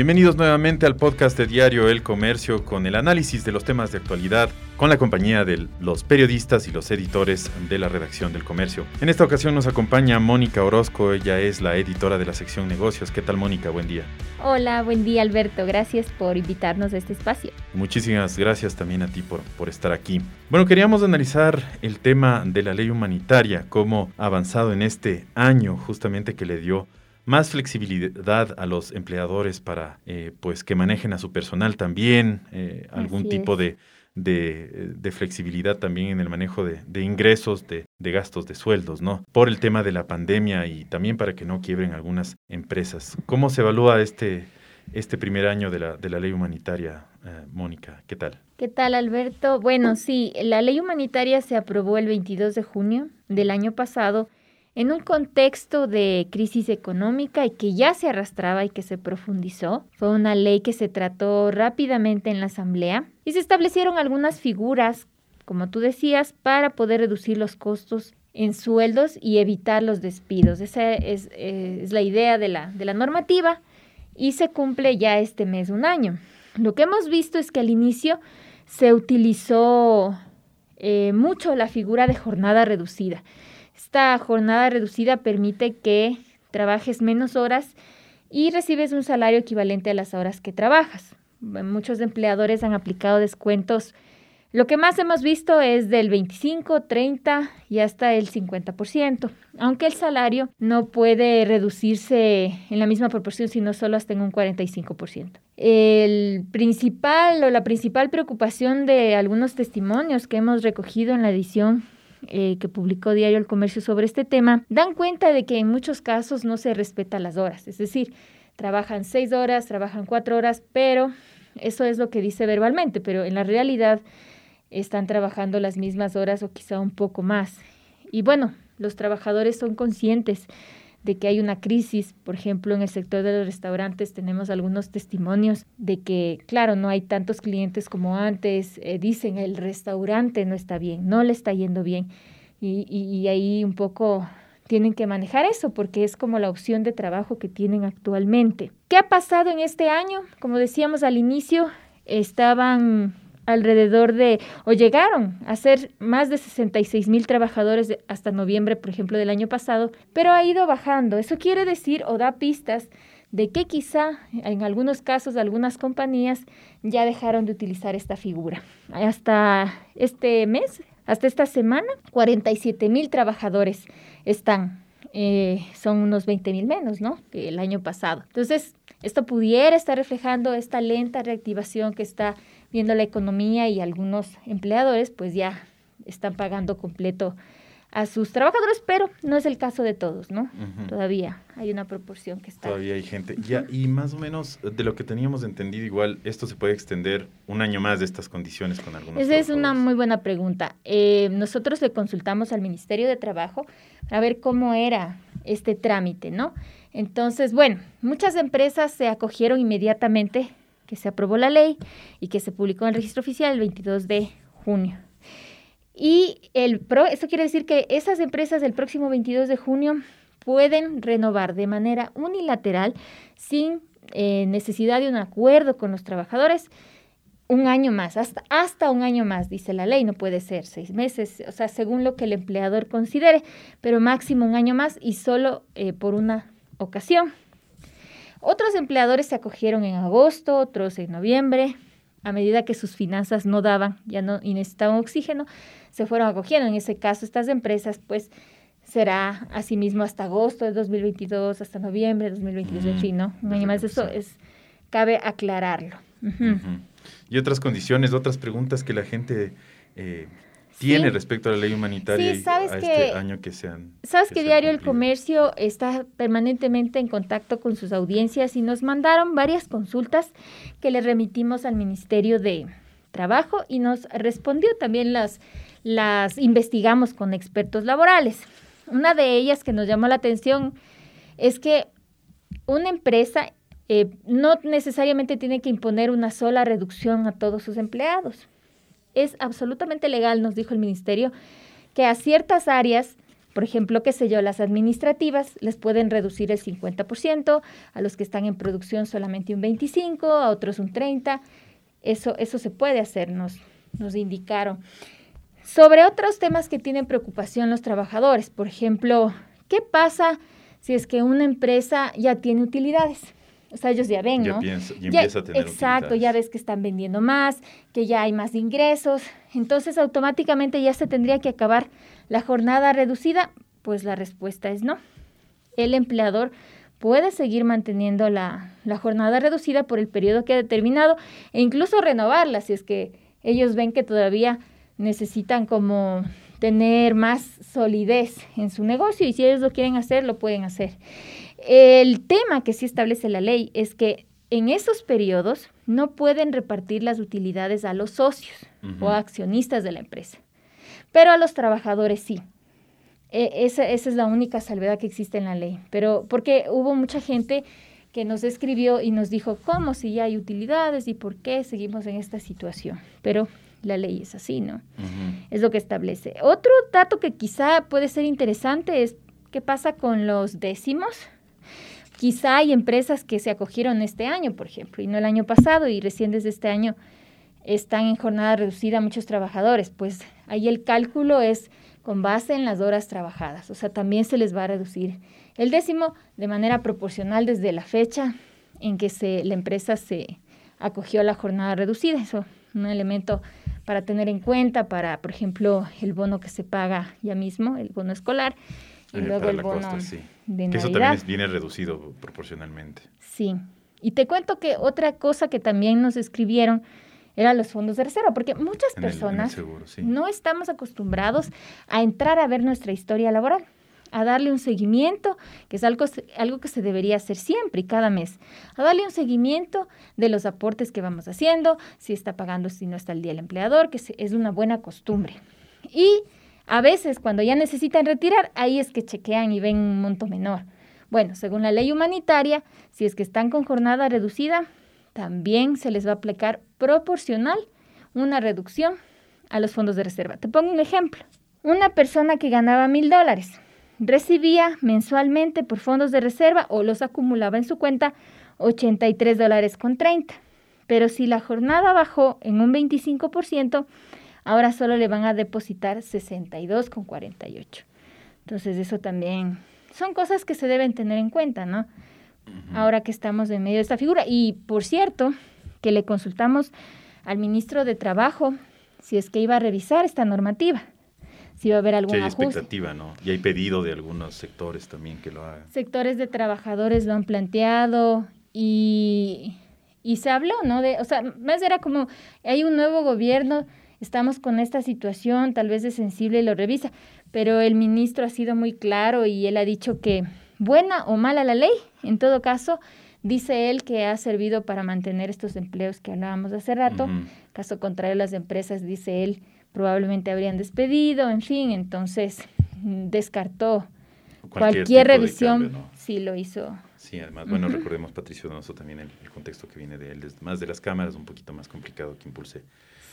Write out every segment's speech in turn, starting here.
Bienvenidos nuevamente al podcast de Diario El Comercio con el análisis de los temas de actualidad con la compañía de los periodistas y los editores de la redacción del Comercio. En esta ocasión nos acompaña Mónica Orozco, ella es la editora de la sección negocios. ¿Qué tal Mónica? Buen día. Hola, buen día Alberto, gracias por invitarnos a este espacio. Muchísimas gracias también a ti por, por estar aquí. Bueno, queríamos analizar el tema de la ley humanitaria, cómo ha avanzado en este año justamente que le dio más flexibilidad a los empleadores para eh, pues que manejen a su personal también, eh, algún tipo de, de, flexibilidad también en el manejo de, ingresos, de, gastos de sueldos, ¿no? Por el tema de la pandemia y también para que no quiebren algunas empresas. ¿Cómo se evalúa este, este primer año de la, de la ley humanitaria, eh, Mónica? ¿Qué tal? ¿Qué tal, Alberto? Bueno, sí, la ley humanitaria se aprobó el 22 de junio del año pasado en un contexto de crisis económica y que ya se arrastraba y que se profundizó. Fue una ley que se trató rápidamente en la Asamblea y se establecieron algunas figuras, como tú decías, para poder reducir los costos en sueldos y evitar los despidos. Esa es, eh, la idea de la, de la normativa y se cumple ya este mes un año. Lo que hemos visto es que al inicio se utilizó eh, mucho la figura de jornada reducida. Esta jornada reducida permite que trabajes menos horas y recibes un salario equivalente a las horas que trabajas. Muchos empleadores han aplicado descuentos. Lo que más hemos visto es del 25, 30 y hasta el 50%, aunque el salario no puede reducirse en la misma proporción, sino solo hasta en un 45%. El principal o la principal preocupación de algunos testimonios que hemos recogido en la edición eh, que publicó Diario El Comercio sobre este tema, dan cuenta de que en muchos casos no se respetan las horas. Es decir, trabajan seis horas, trabajan cuatro horas, pero eso es lo que dice verbalmente, pero en la realidad están trabajando las mismas horas o quizá un poco más. Y bueno, los trabajadores son conscientes de que hay una crisis. Por ejemplo, en el sector de los restaurantes tenemos algunos testimonios de que, claro, no hay tantos clientes como antes. Eh, dicen, el restaurante no está bien, no le está yendo bien. Y, y, ahí un poco tienen que manejar eso porque es como la opción de trabajo que tienen actualmente. ¿Qué ha pasado en este año? Como decíamos al inicio, estaban alrededor de, o llegaron a ser más de 66 mil trabajadores hasta noviembre, por ejemplo, del año pasado, pero ha ido bajando. Eso quiere decir o da pistas de que quizá en algunos casos algunas compañías ya dejaron de utilizar esta figura. Hasta este mes, hasta esta semana, 47 mil trabajadores están. Eh, son unos 20 mil menos, ¿no? Que el año pasado. Entonces, esto pudiera estar reflejando esta lenta reactivación que está viendo la economía y algunos empleadores pues ya están pagando completo a sus trabajadores, pero no es el caso de todos, ¿no? Todavía hay una proporción que está. Todavía hay gente. Ya, y más o menos de lo que teníamos entendido, igual esto se puede extender un año más de estas condiciones con algunos. Esa es una muy buena pregunta. Eh, nosotros le consultamos al Ministerio de Trabajo para ver cómo era este trámite, ¿no? Entonces, bueno, muchas empresas se acogieron inmediatamente que se aprobó la ley y que se publicó en el registro oficial el 22 de junio. Y el pro, eso quiere decir que esas empresas del próximo 22 de junio pueden renovar de manera unilateral, sin eh, necesidad de un acuerdo con los trabajadores, un año más, hasta, hasta un año más, dice la ley, no puede ser seis meses, o sea, según lo que el empleador considere, pero máximo un año más y solo eh, por una ocasión. Otros empleadores se acogieron en agosto, otros en noviembre. A medida que sus finanzas no daban, ya no y necesitaban oxígeno, se fueron acogiendo. En ese caso, estas empresas, pues, será asimismo hasta agosto de 2022, hasta noviembre de 2022, en fin, ¿no? Un año más. Eso es, cabe aclararlo. Y otras condiciones, otras preguntas que la gente eh, tiene respecto a la ley humanitaria y a este año que sean. Sabes que, Diario El Comercio está permanentemente en contacto con sus audiencias y nos mandaron varias consultas que le remitimos al Ministerio de Trabajo y nos respondió también las, las investigamos con expertos laborales. Una de ellas que nos llamó la atención es que una empresa eh, no necesariamente tiene que imponer una sola reducción a todos sus empleados es absolutamente legal, nos dijo el ministerio, que a ciertas áreas, por ejemplo, qué sé yo, las administrativas les pueden reducir el 50%, a los que están en producción solamente un 25%, a otros un 30%. Eso, eso se puede hacer, nos, nos indicaron. Sobre otros temas que tienen preocupación los trabajadores, por ejemplo, ¿qué pasa si es que una empresa ya tiene utilidades? O sea, ellos ya ven, ¿no? Ya, empieza a tener Exacto, ya ves que están vendiendo más, que ya hay más ingresos. Entonces, automáticamente ya se tendría que acabar la jornada reducida. Pues la respuesta es no. El empleador puede seguir manteniendo la, la jornada reducida por el periodo que ha determinado e incluso renovarla si es que ellos ven que todavía necesitan como tener más solidez en su negocio y si ellos lo quieren hacer, lo pueden hacer. El tema que sí establece la ley es que en esos periodos no pueden repartir las utilidades a los socios o accionistas de la empresa, pero a los trabajadores sí. E, esa, esa, es la única salvedad que existe en la ley, pero porque hubo mucha gente que nos escribió y nos dijo, ¿cómo si ya hay utilidades y por qué seguimos en esta situación? Pero la ley es así, ¿no? Es lo que establece. Otro dato que quizá puede ser interesante es qué pasa con los décimos Quizá hay empresas que se acogieron este año, por ejemplo, y no el año pasado, y recién desde este año están en jornada reducida muchos trabajadores. Pues ahí el cálculo es con base en las horas trabajadas, o sea, también se les va a reducir el décimo de manera proporcional desde la fecha en que se, la empresa se acogió a la jornada reducida. Eso un elemento para tener en cuenta para, por ejemplo, el bono que se paga ya mismo, el bono escolar, y eh, luego el bono que eso también viene reducido proporcionalmente. Sí. Y te cuento que otra cosa que también nos escribieron eran los fondos de reserva, porque muchas personas no estamos acostumbrados a entrar a ver nuestra historia laboral, a darle un seguimiento, que es algo, algo que se debería hacer siempre y cada mes, a darle un seguimiento de los aportes que vamos haciendo, si está pagando, si no está el día el empleador, que es una buena costumbre. Y a veces, cuando ya necesitan retirar, ahí es que chequean y ven un monto menor. Bueno, según la ley humanitaria, si es que están con jornada reducida, también se les va a aplicar proporcional una reducción a los fondos de reserva. Te pongo un ejemplo. Una persona que ganaba mil dólares recibía mensualmente por fondos de reserva o los acumulaba en su cuenta 83 dólares con 30. Pero si la jornada bajó en un 25%, ahora solo le van a depositar 62,48. Entonces eso también son cosas que se deben tener en cuenta, ¿no? Ahora que estamos en medio de esta figura. Y por cierto, que le consultamos al ministro de Trabajo si es que iba a revisar esta normativa, si iba a haber sí, hay expectativa, ¿no? Y hay pedido de algunos sectores también que lo hagan. Sectores de trabajadores lo han planteado y, y se habló, ¿no? De, o sea, más era como, hay un nuevo gobierno, estamos con esta situación, tal vez es sensible y lo revisa, pero el ministro ha sido muy claro y él ha dicho que buena o mala la ley, en todo caso, dice él que ha servido para mantener estos empleos que hablábamos hace rato, caso contrario las empresas, dice él, probablemente habrían despedido, en fin, entonces descartó cualquier, revisión si lo hizo. Sí, además, bueno, recordemos Patricio Donoso también el, el, contexto que viene de él, más de las cámaras, un poquito más complicado que impulse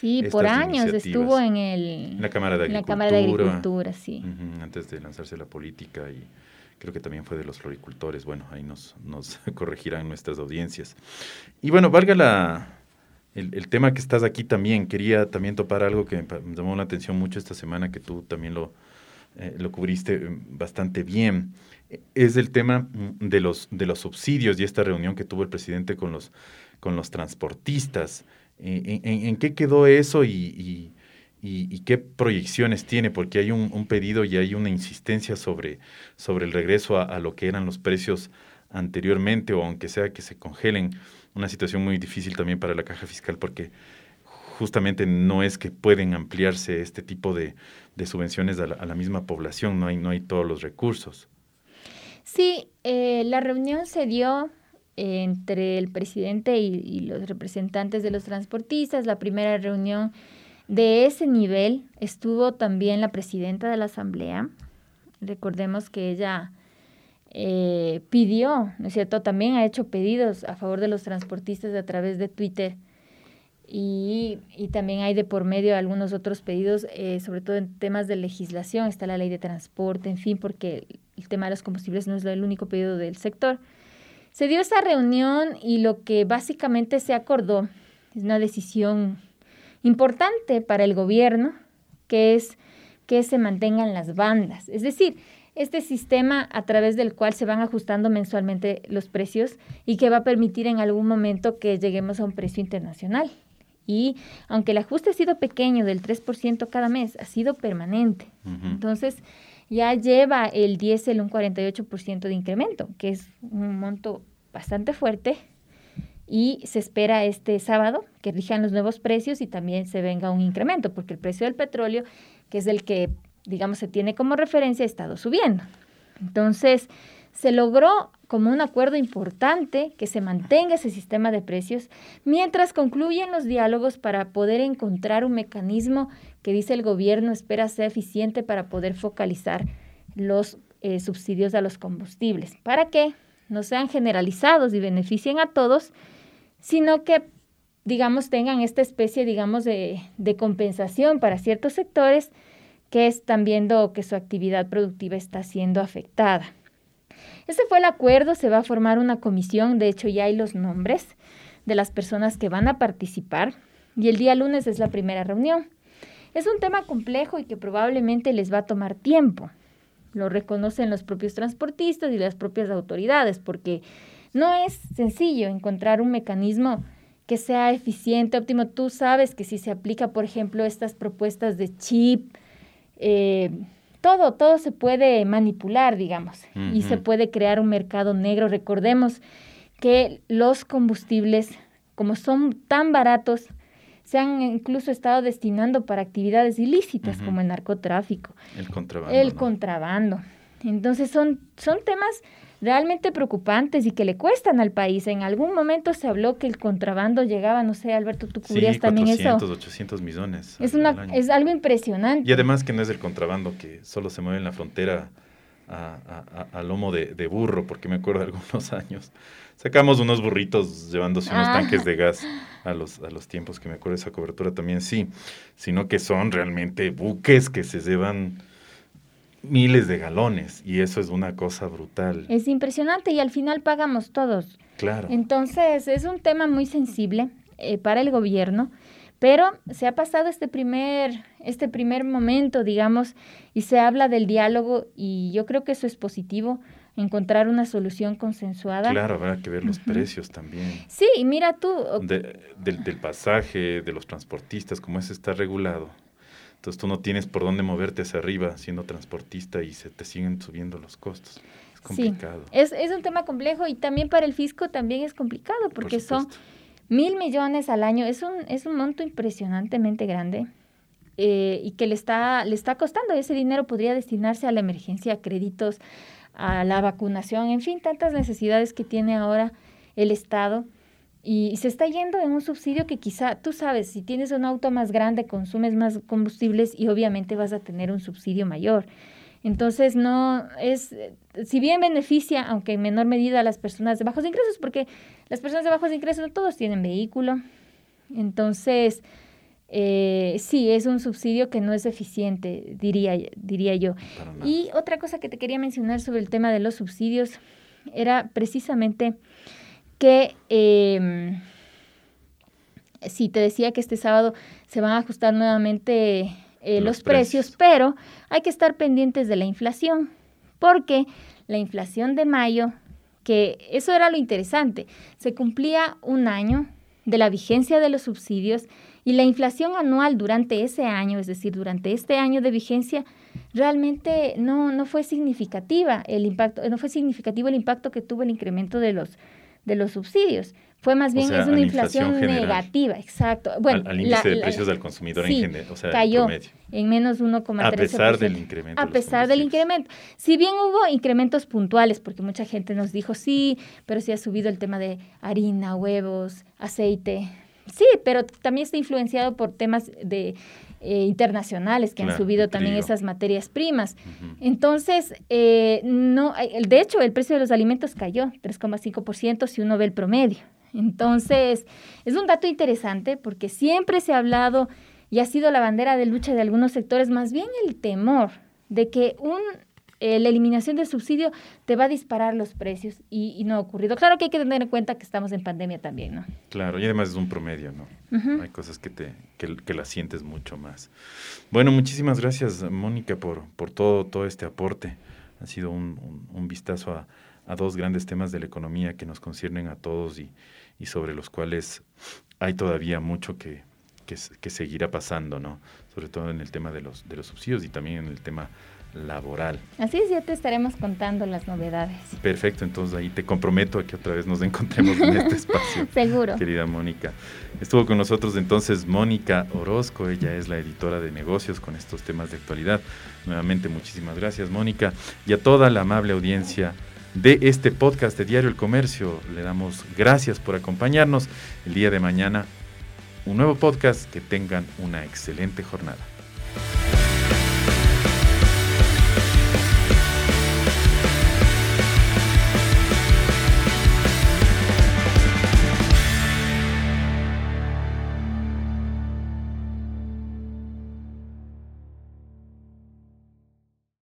Sí, por años estuvo en, el, la Cámara de Agricultura. La Cámara de Agricultura, sí. antes de lanzarse a la política y creo que también fue de los floricultores. Bueno, ahí nos, nos corregirán nuestras audiencias. Y bueno, valga la, el, tema que estás aquí también. Quería también topar algo que me llamó la atención mucho esta semana, que tú también lo, eh, lo cubriste eh, bastante bien. Es el tema mm, de los, de los subsidios y esta reunión que tuvo el presidente con los, con los transportistas. ¿En, qué quedó eso y, qué proyecciones tiene? Porque hay un, pedido y hay una insistencia sobre, sobre el regreso a, lo que eran los precios anteriormente o aunque sea que se congelen, una situación muy difícil también para la caja fiscal porque justamente no es que pueden ampliarse este tipo de, subvenciones a la, misma población, no hay, no hay todos los recursos. Sí, eh, la reunión se dio entre el presidente y, los representantes de los transportistas. La primera reunión de ese nivel estuvo también la presidenta de la Asamblea. Recordemos que ella eh, pidió, ¿no es cierto? También ha hecho pedidos a favor de los transportistas a través de Twitter. Y, y, también hay de por medio algunos otros pedidos, eh, sobre todo en temas de legislación, está la ley de transporte, en fin, porque el tema de los combustibles no es el único pedido del sector. Se dio esa reunión y lo que básicamente se acordó es una decisión importante para el gobierno, que es que se mantengan las bandas. Es decir, este sistema a través del cual se van ajustando mensualmente los precios y que va a permitir en algún momento que lleguemos a un precio internacional. Y aunque el ajuste ha sido pequeño del 3% cada mes, ha sido permanente. Entonces, ya lleva el diésel un 48% de incremento, que es un monto bastante fuerte. Y se espera este sábado que rijan los nuevos precios y también se venga un incremento, porque el precio del petróleo, que es el que, digamos, se tiene como referencia, ha estado subiendo. Entonces, se logró como un acuerdo importante que se mantenga ese sistema de precios mientras concluyen los diálogos para poder encontrar un mecanismo que dice el gobierno espera ser eficiente para poder focalizar los eh, subsidios a los combustibles. ¿Para qué? No sean generalizados y beneficien a todos, sino que, digamos, tengan esta especie, digamos, de, de compensación para ciertos sectores que están viendo que su actividad productiva está siendo afectada. Ese fue el acuerdo, se va a formar una comisión, de hecho ya hay los nombres de las personas que van a participar y el día lunes es la primera reunión. Es un tema complejo y que probablemente les va a tomar tiempo. Lo reconocen los propios transportistas y las propias autoridades, porque no es sencillo encontrar un mecanismo que sea eficiente, óptimo. Tú sabes que si se aplica, por ejemplo, estas propuestas de chip, eh, todo, todo se puede manipular, digamos, y se puede crear un mercado negro. Recordemos que los combustibles, como son tan baratos, se han incluso estado destinando para actividades ilícitas como el narcotráfico. El contrabando. El contrabando. Entonces son, son temas realmente preocupantes y que le cuestan al país. En algún momento se habló que el contrabando llegaba, no sé, Alberto, tú cubrías también 400, eso. 800 millones. Es, una, es algo impresionante. Y además que no es el contrabando que solo se mueve en la frontera a, a, lomo de, de, burro, porque me acuerdo de algunos años. Sacamos unos burritos llevándose unos ah. tanques de gas a los, a los tiempos que me acuerdo de esa cobertura también, sí, sino que son realmente buques que se llevan miles de galones y eso es una cosa brutal. Es impresionante y al final pagamos todos. Claro. Entonces es un tema muy sensible eh, para el gobierno, pero se ha pasado este primer, este primer momento, digamos, y se habla del diálogo y yo creo que eso es positivo encontrar una solución consensuada. Claro, habrá que ver los precios también. Sí, y mira tú. del, del pasaje, de los transportistas, como ese está regulado. Entonces tú no tienes por dónde moverte hacia arriba siendo transportista y se te siguen subiendo los costos. Es complicado. Sí, es, es un tema complejo y también para el fisco también es complicado porque son mil millones al año. Es un, es un monto impresionantemente grande. Eh, y que le está, le está costando. Ese dinero podría destinarse a la emergencia, a créditos, a la vacunación, en fin, tantas necesidades que tiene ahora el Estado y se está yendo en un subsidio que quizá, tú sabes, si tienes un auto más grande, consumes más combustibles y obviamente vas a tener un subsidio mayor. Entonces, no es, si bien beneficia, aunque en menor medida a las personas de bajos ingresos, porque las personas de bajos ingresos no todos tienen vehículo. Entonces, eh, sí, es un subsidio que no es eficiente, diría, diría yo. Y otra cosa que te quería mencionar sobre el tema de los subsidios era precisamente que eh, sí, te decía que este sábado se van a ajustar nuevamente eh, los, precios, pero hay que estar pendientes de la inflación, porque la inflación de mayo, que eso era lo interesante, se cumplía un año de la vigencia de los subsidios y la inflación anual durante ese año, es decir, durante este año de vigencia, realmente no, no fue significativa el impacto, no fue significativo el impacto que tuvo el incremento de los de los subsidios. Fue más bien es una inflación, negativa, exacto. Bueno, al, índice de precios del consumidor en general, o sea, cayó en menos 1,3%. A pesar del incremento. A pesar del incremento. Si bien hubo incrementos puntuales, porque mucha gente nos dijo, sí, pero sí ha subido el tema de harina, huevos, aceite. Sí, pero también está influenciado por temas de eh, internacionales que han subido también esas materias primas. Entonces, eh, no, de hecho, el precio de los alimentos cayó 3,5% si uno ve el promedio. Entonces, es un dato interesante porque siempre se ha hablado y ha sido la bandera de lucha de algunos sectores, más bien el temor de que un eh, la eliminación del subsidio te va a disparar los precios y, no ha ocurrido. Claro que hay que tener en cuenta que estamos en pandemia también, ¿no? Claro, y además es un promedio, ¿no? Hay cosas que, te, que, que las sientes mucho más. Bueno, muchísimas gracias, Mónica, por, por todo, todo este aporte. Ha sido un, un, vistazo a, a, dos grandes temas de la economía que nos conciernen a todos y, y sobre los cuales hay todavía mucho que, que, que, seguirá pasando, ¿no? Sobre todo en el tema de los, de los subsidios y también en el tema laboral. Así es, ya te estaremos contando las novedades. Perfecto, entonces ahí te comprometo a que otra vez nos encontremos en este espacio. Seguro. Querida Mónica. Estuvo con nosotros entonces Mónica Orozco, ella es la editora de negocios con estos temas de actualidad. Nuevamente muchísimas gracias Mónica y a toda la amable audiencia de este podcast de Diario El Comercio. Le damos gracias por acompañarnos el día de mañana. Un nuevo podcast, que tengan una excelente jornada.